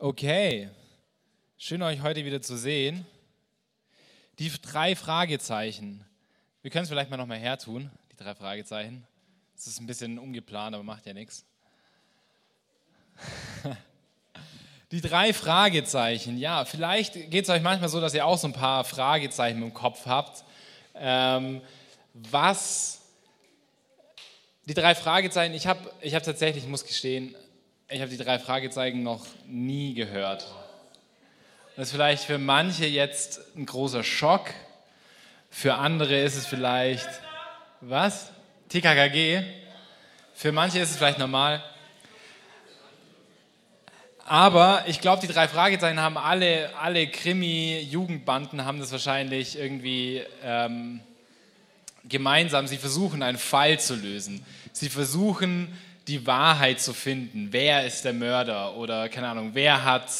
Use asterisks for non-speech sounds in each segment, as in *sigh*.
Okay, schön euch heute wieder zu sehen. Die drei Fragezeichen. Wir können es vielleicht mal noch mal hertun, die drei Fragezeichen. Es ist ein bisschen ungeplant, aber macht ja nichts. *laughs* Die drei Fragezeichen. Ja, vielleicht geht es euch manchmal so, dass ihr auch so ein paar Fragezeichen im Kopf habt. Ähm, was die drei Fragezeichen, ich habe ich hab tatsächlich, ich muss gestehen, ich habe die drei Fragezeichen noch nie gehört. Das ist vielleicht für manche jetzt ein großer Schock. Für andere ist es vielleicht, was? TKKG? Für manche ist es vielleicht normal. Aber ich glaube, die drei Fragezeichen haben alle, alle Krimi-Jugendbanden haben das wahrscheinlich irgendwie ähm, gemeinsam. Sie versuchen, einen Fall zu lösen. Sie versuchen, die Wahrheit zu finden. Wer ist der Mörder? Oder keine Ahnung, wer hat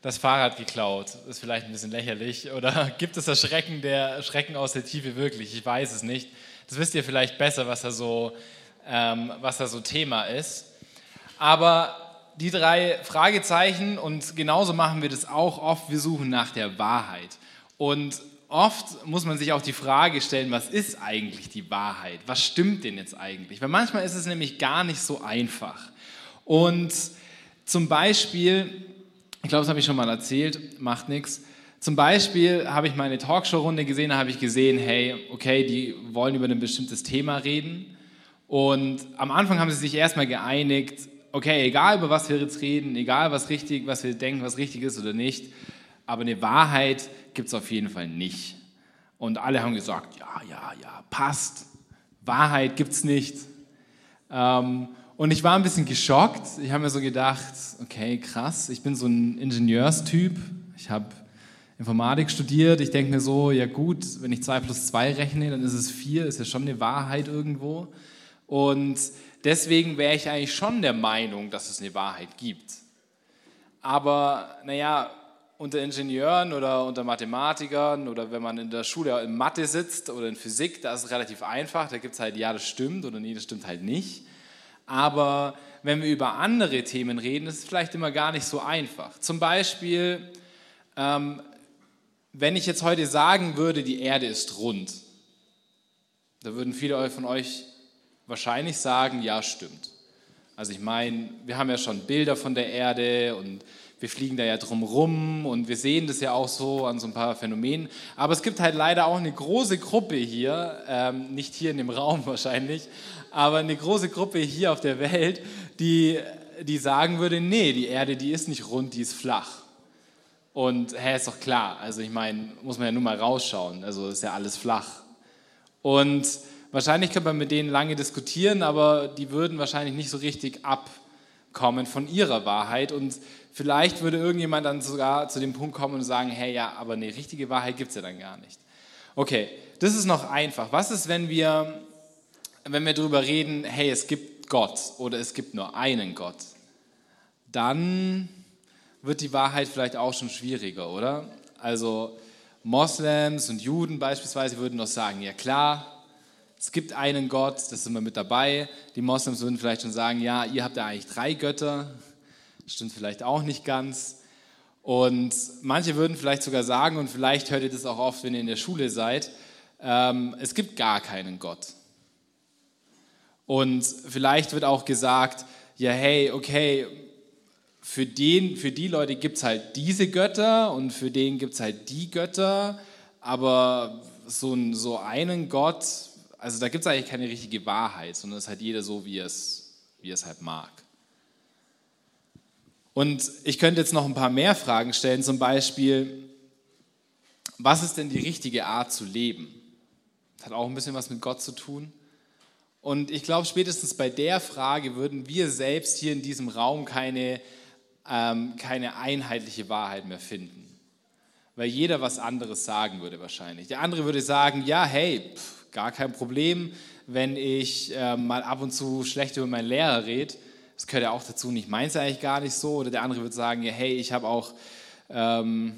das Fahrrad geklaut? Ist vielleicht ein bisschen lächerlich. Oder *laughs* gibt es das Schrecken, der, Schrecken aus der Tiefe wirklich? Ich weiß es nicht. Das wisst ihr vielleicht besser, was da so, ähm, was da so Thema ist. Aber die drei Fragezeichen, und genauso machen wir das auch oft, wir suchen nach der Wahrheit. Und oft muss man sich auch die Frage stellen, was ist eigentlich die Wahrheit? Was stimmt denn jetzt eigentlich? Weil manchmal ist es nämlich gar nicht so einfach. Und zum Beispiel, ich glaube, das habe ich schon mal erzählt, macht nichts. Zum Beispiel habe ich meine Talkshow-Runde gesehen, da habe ich gesehen, hey, okay, die wollen über ein bestimmtes Thema reden. Und am Anfang haben sie sich erstmal geeinigt, okay, egal über was wir jetzt reden, egal was richtig, was wir denken, was richtig ist oder nicht, aber eine Wahrheit gibt es auf jeden Fall nicht. Und alle haben gesagt, ja, ja, ja, passt. Wahrheit gibt es nicht. Ähm, und ich war ein bisschen geschockt. Ich habe mir so gedacht, okay, krass, ich bin so ein Ingenieurstyp. Ich habe Informatik studiert. Ich denke mir so, ja gut, wenn ich 2 plus 2 rechne, dann ist es 4, ist ja schon eine Wahrheit irgendwo. Und deswegen wäre ich eigentlich schon der Meinung, dass es eine Wahrheit gibt. Aber naja, unter Ingenieuren oder unter Mathematikern oder wenn man in der Schule in Mathe sitzt oder in Physik, da ist es relativ einfach. Da gibt es halt, ja, das stimmt oder nee, das stimmt halt nicht. Aber wenn wir über andere Themen reden, ist es vielleicht immer gar nicht so einfach. Zum Beispiel, ähm, wenn ich jetzt heute sagen würde, die Erde ist rund, da würden viele von euch wahrscheinlich sagen, ja, stimmt. Also ich meine, wir haben ja schon Bilder von der Erde und wir fliegen da ja drum rum und wir sehen das ja auch so an so ein paar Phänomenen. Aber es gibt halt leider auch eine große Gruppe hier, ähm, nicht hier in dem Raum *laughs* wahrscheinlich, aber eine große Gruppe hier auf der Welt, die, die sagen würde, nee, die Erde, die ist nicht rund, die ist flach. Und hä, ist doch klar, also ich meine, muss man ja nur mal rausschauen, also ist ja alles flach. Und wahrscheinlich könnte man mit denen lange diskutieren, aber die würden wahrscheinlich nicht so richtig abkommen von ihrer Wahrheit und Vielleicht würde irgendjemand dann sogar zu dem Punkt kommen und sagen, hey, ja, aber eine richtige Wahrheit gibt es ja dann gar nicht. Okay, das ist noch einfach. Was ist, wenn wir, wenn wir darüber reden, hey, es gibt Gott oder es gibt nur einen Gott? Dann wird die Wahrheit vielleicht auch schon schwieriger, oder? Also Moslems und Juden beispielsweise würden noch sagen, ja klar, es gibt einen Gott, das sind wir mit dabei. Die Moslems würden vielleicht schon sagen, ja, ihr habt ja eigentlich drei Götter, stimmt vielleicht auch nicht ganz. Und manche würden vielleicht sogar sagen, und vielleicht hört ihr das auch oft, wenn ihr in der Schule seid, ähm, es gibt gar keinen Gott. Und vielleicht wird auch gesagt, ja, hey, okay, für, den, für die Leute gibt es halt diese Götter und für den gibt es halt die Götter, aber so, so einen Gott, also da gibt es eigentlich keine richtige Wahrheit, sondern es ist halt jeder so, wie es, wie es halt mag. Und ich könnte jetzt noch ein paar mehr Fragen stellen, zum Beispiel, was ist denn die richtige Art zu leben? Das hat auch ein bisschen was mit Gott zu tun. Und ich glaube, spätestens bei der Frage würden wir selbst hier in diesem Raum keine, ähm, keine einheitliche Wahrheit mehr finden. Weil jeder was anderes sagen würde wahrscheinlich. Der andere würde sagen, ja, hey, pff, gar kein Problem, wenn ich äh, mal ab und zu schlecht über meinen Lehrer rede das gehört ja auch dazu, nicht meins eigentlich gar nicht so. Oder der andere wird sagen, ja, hey, ich habe auch, ähm,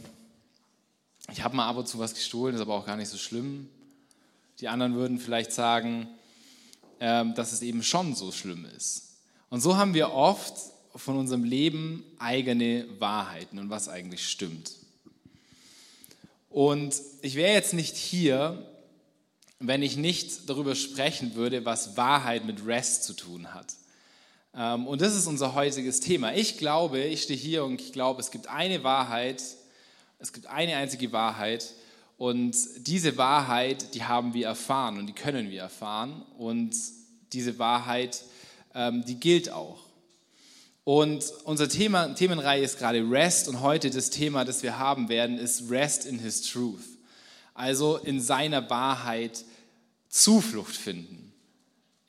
ich habe mal ab und zu was gestohlen, ist aber auch gar nicht so schlimm. Die anderen würden vielleicht sagen, ähm, dass es eben schon so schlimm ist. Und so haben wir oft von unserem Leben eigene Wahrheiten und was eigentlich stimmt. Und ich wäre jetzt nicht hier, wenn ich nicht darüber sprechen würde, was Wahrheit mit Rest zu tun hat. Ähm, und das ist unser heutiges Thema. Ich glaube, ich stehe hier und ich glaube, es gibt eine Wahrheit, es gibt eine einzige Wahrheit und diese Wahrheit, die haben wir erfahren und die können wir erfahren und diese Wahrheit, ähm, die gilt auch. Und unser Thema, Themenreihe ist gerade Rest und heute das Thema, das wir haben werden, ist Rest in His Truth. Also in seiner Wahrheit Zuflucht finden.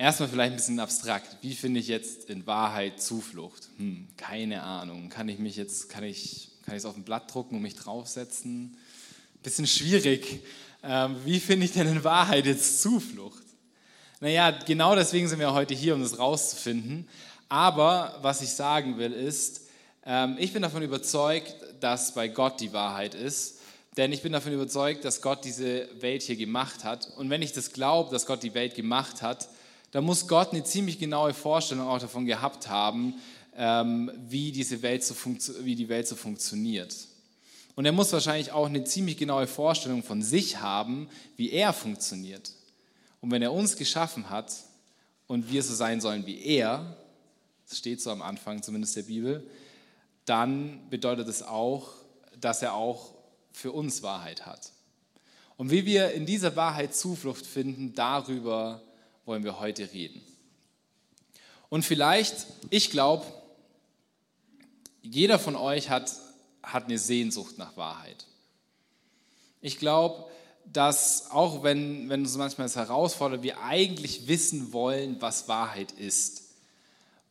Erstmal vielleicht ein bisschen abstrakt. Wie finde ich jetzt in Wahrheit Zuflucht? Hm, keine Ahnung. Kann ich mich jetzt, kann ich, kann ich es auf ein Blatt drucken und mich draufsetzen? Bisschen schwierig. Ähm, wie finde ich denn in Wahrheit jetzt Zuflucht? Naja, genau deswegen sind wir heute hier, um das rauszufinden. Aber was ich sagen will ist, ähm, ich bin davon überzeugt, dass bei Gott die Wahrheit ist. Denn ich bin davon überzeugt, dass Gott diese Welt hier gemacht hat. Und wenn ich das glaube, dass Gott die Welt gemacht hat, dann muss Gott eine ziemlich genaue Vorstellung auch davon gehabt haben, ähm, wie, diese Welt so wie die Welt so funktioniert. Und er muss wahrscheinlich auch eine ziemlich genaue Vorstellung von sich haben, wie er funktioniert. Und wenn er uns geschaffen hat und wir so sein sollen wie er, das steht so am Anfang zumindest der Bibel, dann bedeutet es auch, dass er auch für uns Wahrheit hat. Und wie wir in dieser Wahrheit Zuflucht finden, darüber wollen wir heute reden. Und vielleicht, ich glaube, jeder von euch hat, hat eine Sehnsucht nach Wahrheit. Ich glaube, dass auch wenn, wenn uns manchmal das herausfordert, wir eigentlich wissen wollen, was Wahrheit ist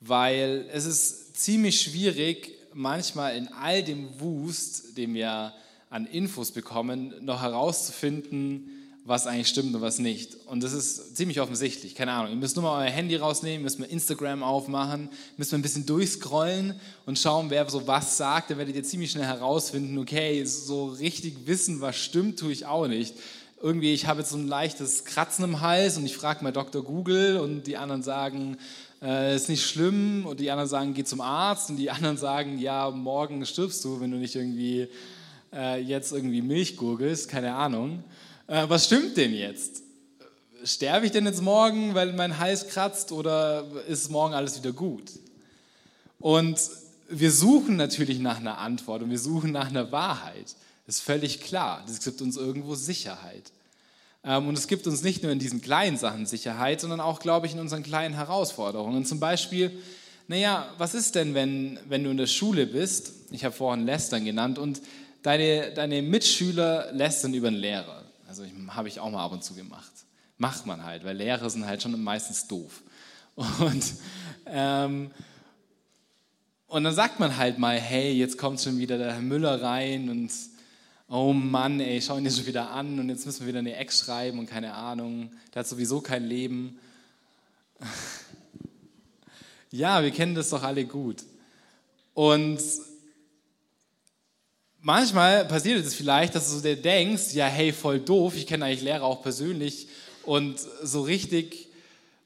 weil es ist ziemlich schwierig, manchmal in all dem Wust, den wir an Infos bekommen, noch herauszufinden, was eigentlich stimmt und was nicht. Und das ist ziemlich offensichtlich, keine Ahnung. Ihr müsst nur mal euer Handy rausnehmen, müsst mal Instagram aufmachen, müsst mal ein bisschen durchscrollen und schauen, wer so was sagt. Dann werdet ihr ziemlich schnell herausfinden, okay, so richtig wissen, was stimmt, tue ich auch nicht. Irgendwie, ich habe jetzt so ein leichtes Kratzen im Hals und ich frage mal Dr. Google und die anderen sagen, äh, ist nicht schlimm und die anderen sagen, geh zum Arzt und die anderen sagen, ja, morgen stirbst du, wenn du nicht irgendwie äh, jetzt irgendwie Milch gurgelst, keine Ahnung. Äh, was stimmt denn jetzt? Sterbe ich denn jetzt morgen, weil mein Hals kratzt oder ist morgen alles wieder gut? Und wir suchen natürlich nach einer Antwort und wir suchen nach einer Wahrheit. Das ist völlig klar. Das gibt uns irgendwo Sicherheit. Ähm, und es gibt uns nicht nur in diesen kleinen Sachen Sicherheit, sondern auch, glaube ich, in unseren kleinen Herausforderungen. Zum Beispiel, naja, was ist denn, wenn, wenn du in der Schule bist? Ich habe vorhin Lästern genannt und deine, deine Mitschüler lästern über einen Lehrer. Also habe ich auch mal ab und zu gemacht. Macht man halt, weil Lehrer sind halt schon meistens doof. *laughs* Und, ähm, und dann sagt man halt mal, hey, jetzt kommt schon wieder der Herr Müller rein und oh Mann, ey, schau ihn dir schon wieder an und jetzt müssen wir wieder eine Ex schreiben und keine Ahnung, der hat sowieso kein Leben. *laughs* ja, wir kennen das doch alle gut. Und manchmal passiert es vielleicht, dass du dir denkst, ja, hey, voll doof, ich kenne eigentlich Lehrer auch persönlich und so richtig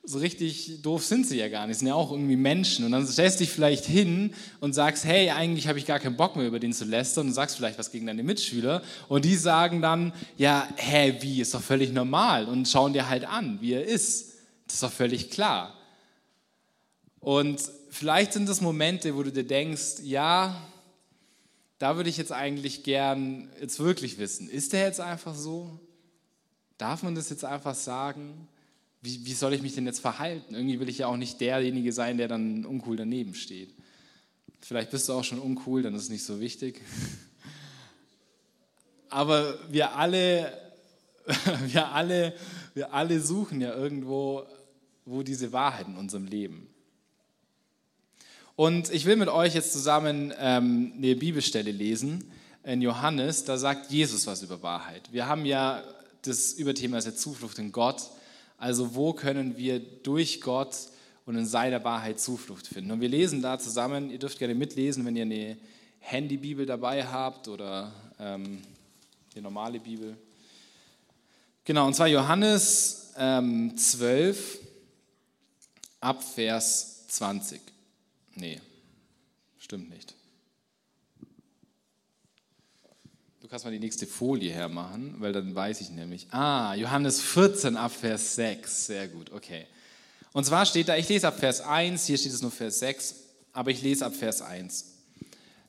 so richtig doof sind sie ja gar nicht, sind ja auch irgendwie Menschen. Und dann stellst du dich vielleicht hin und sagst, hey, eigentlich habe ich gar keinen Bock mehr über den zu lästern und sagst vielleicht was gegen deine Mitschüler. Und die sagen dann, ja, hä, wie, ist doch völlig normal und schauen dir halt an, wie er ist. Das ist doch völlig klar. Und vielleicht sind das Momente, wo du dir denkst, ja, da würde ich jetzt eigentlich gern jetzt wirklich wissen, ist der jetzt einfach so? Darf man das jetzt einfach sagen? wie, wie soll ich mich denn jetzt verhalten? Irgendwie will ich ja auch nicht derjenige sein, der dann uncool daneben steht. Vielleicht bist du auch schon uncool, dann ist es nicht so wichtig. *laughs* Aber wir alle, *laughs* wir alle, wir alle suchen ja irgendwo, wo diese Wahrheit in unserem Leben. Und ich will mit euch jetzt zusammen ähm, eine Bibelstelle lesen in Johannes. Da sagt Jesus was über Wahrheit. Wir haben ja das Überthema ist ja Zuflucht in Gott. Also wo können wir durch Gott und in seiner Wahrheit Zuflucht finden? Und wir lesen da zusammen, ihr dürft gerne mitlesen, wenn ihr eine Handybibel dabei habt oder ähm, die normale Bibel. Genau, und zwar Johannes ähm, 12 ab Vers 20. Nee, Stimmt nicht. Du kannst mal die nächste Folie hermachen, weil dann weiß ich nämlich. Ah, Johannes 14 ab Vers 6. Sehr gut, okay. Und zwar steht da, ich lese ab Vers 1, hier steht es nur Vers 6, aber ich lese ab Vers 1.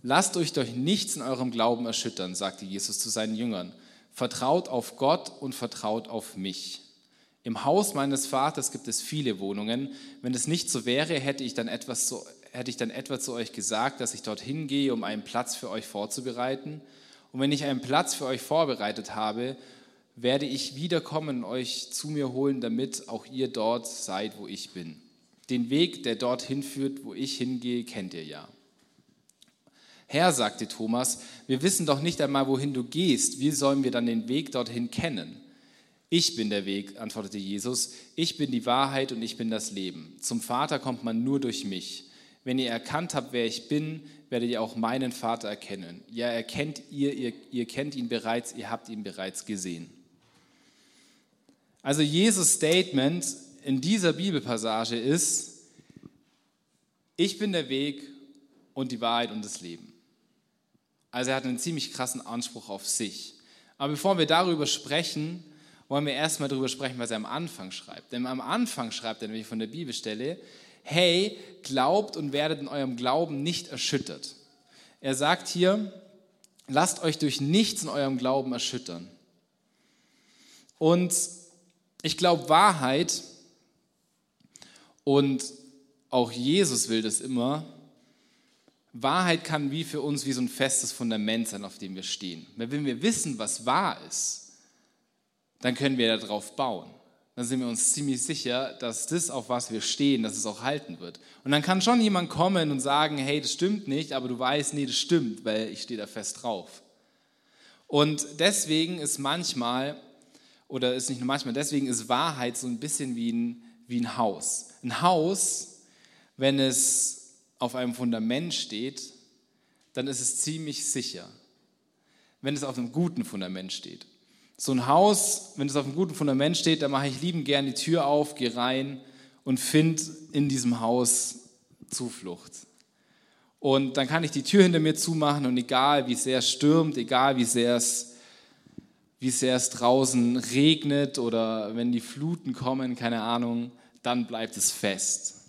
Lasst euch durch nichts in eurem Glauben erschüttern, sagte Jesus zu seinen Jüngern. Vertraut auf Gott und vertraut auf mich. Im Haus meines Vaters gibt es viele Wohnungen. Wenn es nicht so wäre, hätte ich dann etwas zu, hätte ich dann etwa zu euch gesagt, dass ich dorthin gehe, um einen Platz für euch vorzubereiten. Und wenn ich einen Platz für euch vorbereitet habe, werde ich wiederkommen und euch zu mir holen, damit auch ihr dort seid, wo ich bin. Den Weg, der dorthin führt, wo ich hingehe, kennt ihr ja. Herr, sagte Thomas, wir wissen doch nicht einmal, wohin du gehst. Wie sollen wir dann den Weg dorthin kennen? Ich bin der Weg, antwortete Jesus. Ich bin die Wahrheit und ich bin das Leben. Zum Vater kommt man nur durch mich. Wenn ihr erkannt habt, wer ich bin, werdet ihr auch meinen Vater erkennen. Ja, erkennt ihr, ihr, ihr kennt ihn bereits, ihr habt ihn bereits gesehen. Also Jesus Statement in dieser Bibelpassage ist, ich bin der Weg und die Wahrheit und das Leben. Also er hat einen ziemlich krassen Anspruch auf sich. Aber bevor wir darüber sprechen, wollen wir erstmal darüber sprechen, was er am Anfang schreibt. Denn am Anfang schreibt er nämlich von der Bibelstelle, hey, glaubt und werdet in eurem Glauben nicht erschüttert. Er sagt hier, lasst euch durch nichts in eurem Glauben erschüttern. Und ich glaube, Wahrheit und auch Jesus will das immer. Wahrheit kann wie für uns wie so ein festes Fundament sein, auf dem wir stehen. Wenn wir wissen, was wahr ist, dann können wir darauf bauen. Dann sind wir uns ziemlich sicher, dass das, auf was wir stehen, dass es auch halten wird. Und dann kann schon jemand kommen und sagen, hey, das stimmt nicht, aber du weißt, nee, das stimmt, weil ich stehe da fest drauf. Und deswegen ist manchmal, oder ist nicht nur manchmal, deswegen ist Wahrheit so ein bisschen wie ein, wie ein Haus. Ein Haus, wenn es auf einem Fundament steht, dann ist es ziemlich sicher. Wenn es auf einem guten Fundament steht. So ein Haus, wenn es auf einem guten Fundament steht, da mache ich lieben gern die Tür auf, gehe rein und finde in diesem Haus Zuflucht. Und dann kann ich die Tür hinter mir zumachen und egal wie sehr es stürmt, egal wie sehr es, wie sehr es draußen regnet oder wenn die Fluten kommen, keine Ahnung, dann bleibt es fest.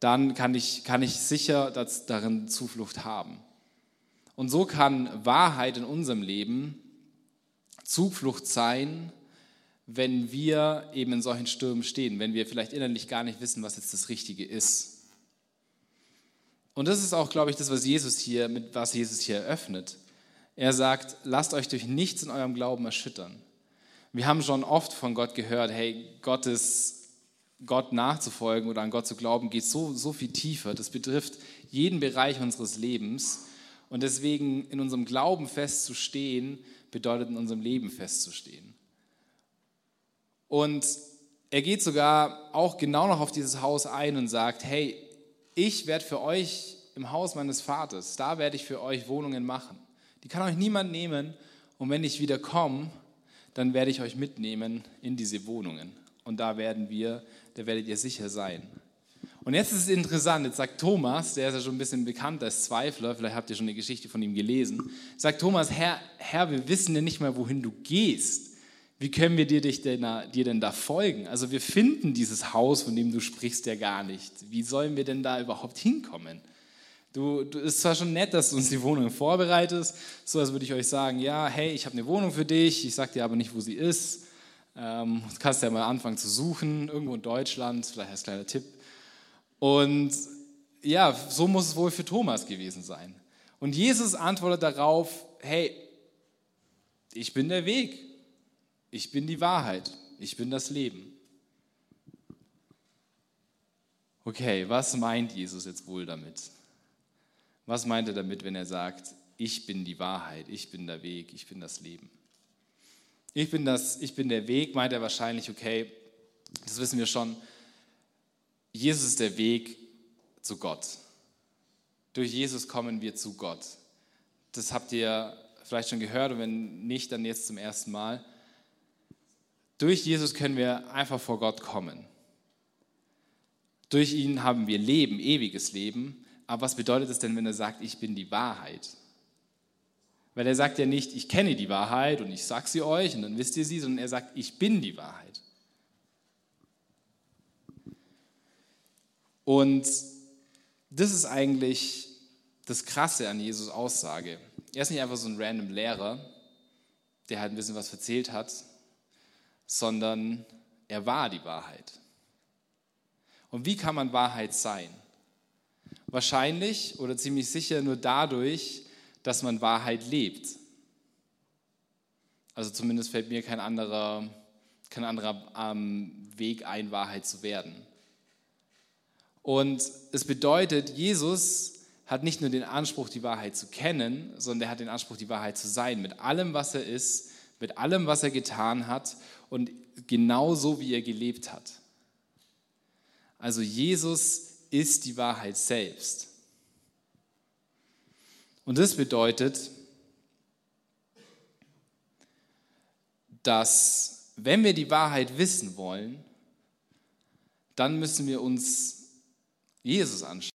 Dann kann ich, kann ich sicher darin Zuflucht haben. Und so kann Wahrheit in unserem Leben Zuflucht sein, wenn wir eben in solchen Stürmen stehen, wenn wir vielleicht innerlich gar nicht wissen, was jetzt das Richtige ist. Und das ist auch, glaube ich, das, was Jesus hier, mit was Jesus hier eröffnet. Er sagt, lasst euch durch nichts in eurem Glauben erschüttern. Wir haben schon oft von Gott gehört, hey, Gottes, Gott nachzufolgen oder an Gott zu glauben, geht so, so viel tiefer. Das betrifft jeden Bereich unseres Lebens. Und deswegen in unserem Glauben festzustehen, bedeutet in unserem Leben festzustehen. Und er geht sogar auch genau noch auf dieses Haus ein und sagt, hey, ich werde für euch im Haus meines Vaters, da werde ich für euch Wohnungen machen. Die kann euch niemand nehmen und wenn ich wieder komme, dann werde ich euch mitnehmen in diese Wohnungen. Und da werden wir, da werdet ihr sicher sein. Und jetzt ist es interessant, jetzt sagt Thomas, der ist ja schon ein bisschen bekannt als Zweifler, vielleicht habt ihr schon eine Geschichte von ihm gelesen, sagt Thomas, Herr, Herr wir wissen ja nicht mal, wohin du gehst. Wie können wir dir, denn, dir denn da folgen? Also wir finden dieses Haus, von dem du sprichst, ja gar nicht. Wie sollen wir denn da überhaupt hinkommen? Du, du ist zwar schon nett, dass du uns die Wohnung vorbereitest, so als würde ich euch sagen, ja, hey, ich habe eine Wohnung für dich, ich sage dir aber nicht, wo sie ist. Ähm, du kannst ja mal anfangen zu suchen, irgendwo in Deutschland, vielleicht als kleiner Tipp. Und ja, so muss es wohl für Thomas gewesen sein. Und Jesus antwortet darauf, hey, ich bin der Weg, ich bin die Wahrheit, ich bin das Leben. Okay, was meint Jesus jetzt wohl damit? Was meint er damit, wenn er sagt, ich bin die Wahrheit, ich bin der Weg, ich bin das Leben? Ich bin, das, ich bin der Weg, meint er wahrscheinlich, okay, das wissen wir schon, Jesus ist der Weg zu Gott. Durch Jesus kommen wir zu Gott. Das habt ihr vielleicht schon gehört und wenn nicht, dann jetzt zum ersten Mal. Durch Jesus können wir einfach vor Gott kommen. Durch ihn haben wir Leben, ewiges Leben. Aber was bedeutet es denn, wenn er sagt, ich bin die Wahrheit? Weil er sagt ja nicht, ich kenne die Wahrheit und ich sag sie euch und dann wisst ihr sie, sondern er sagt, ich bin die Wahrheit. Und das ist eigentlich das Krasse an Jesus Aussage. Er ist nicht einfach so ein random Lehrer, der halt ein bisschen was erzählt hat, sondern er war die Wahrheit. Und wie kann man Wahrheit sein? Wahrscheinlich oder ziemlich sicher nur dadurch, dass man Wahrheit lebt. Also zumindest fällt mir kein anderer, kein anderer ähm, Weg ein, Wahrheit zu werden. Und es bedeutet, Jesus hat nicht nur den Anspruch, die Wahrheit zu kennen, sondern er hat den Anspruch, die Wahrheit zu sein, mit allem, was er ist, mit allem, was er getan hat und genauso, wie er gelebt hat. Also Jesus ist die Wahrheit selbst. Und das bedeutet, dass wenn wir die Wahrheit wissen wollen, dann müssen wir uns Jesus anschauen.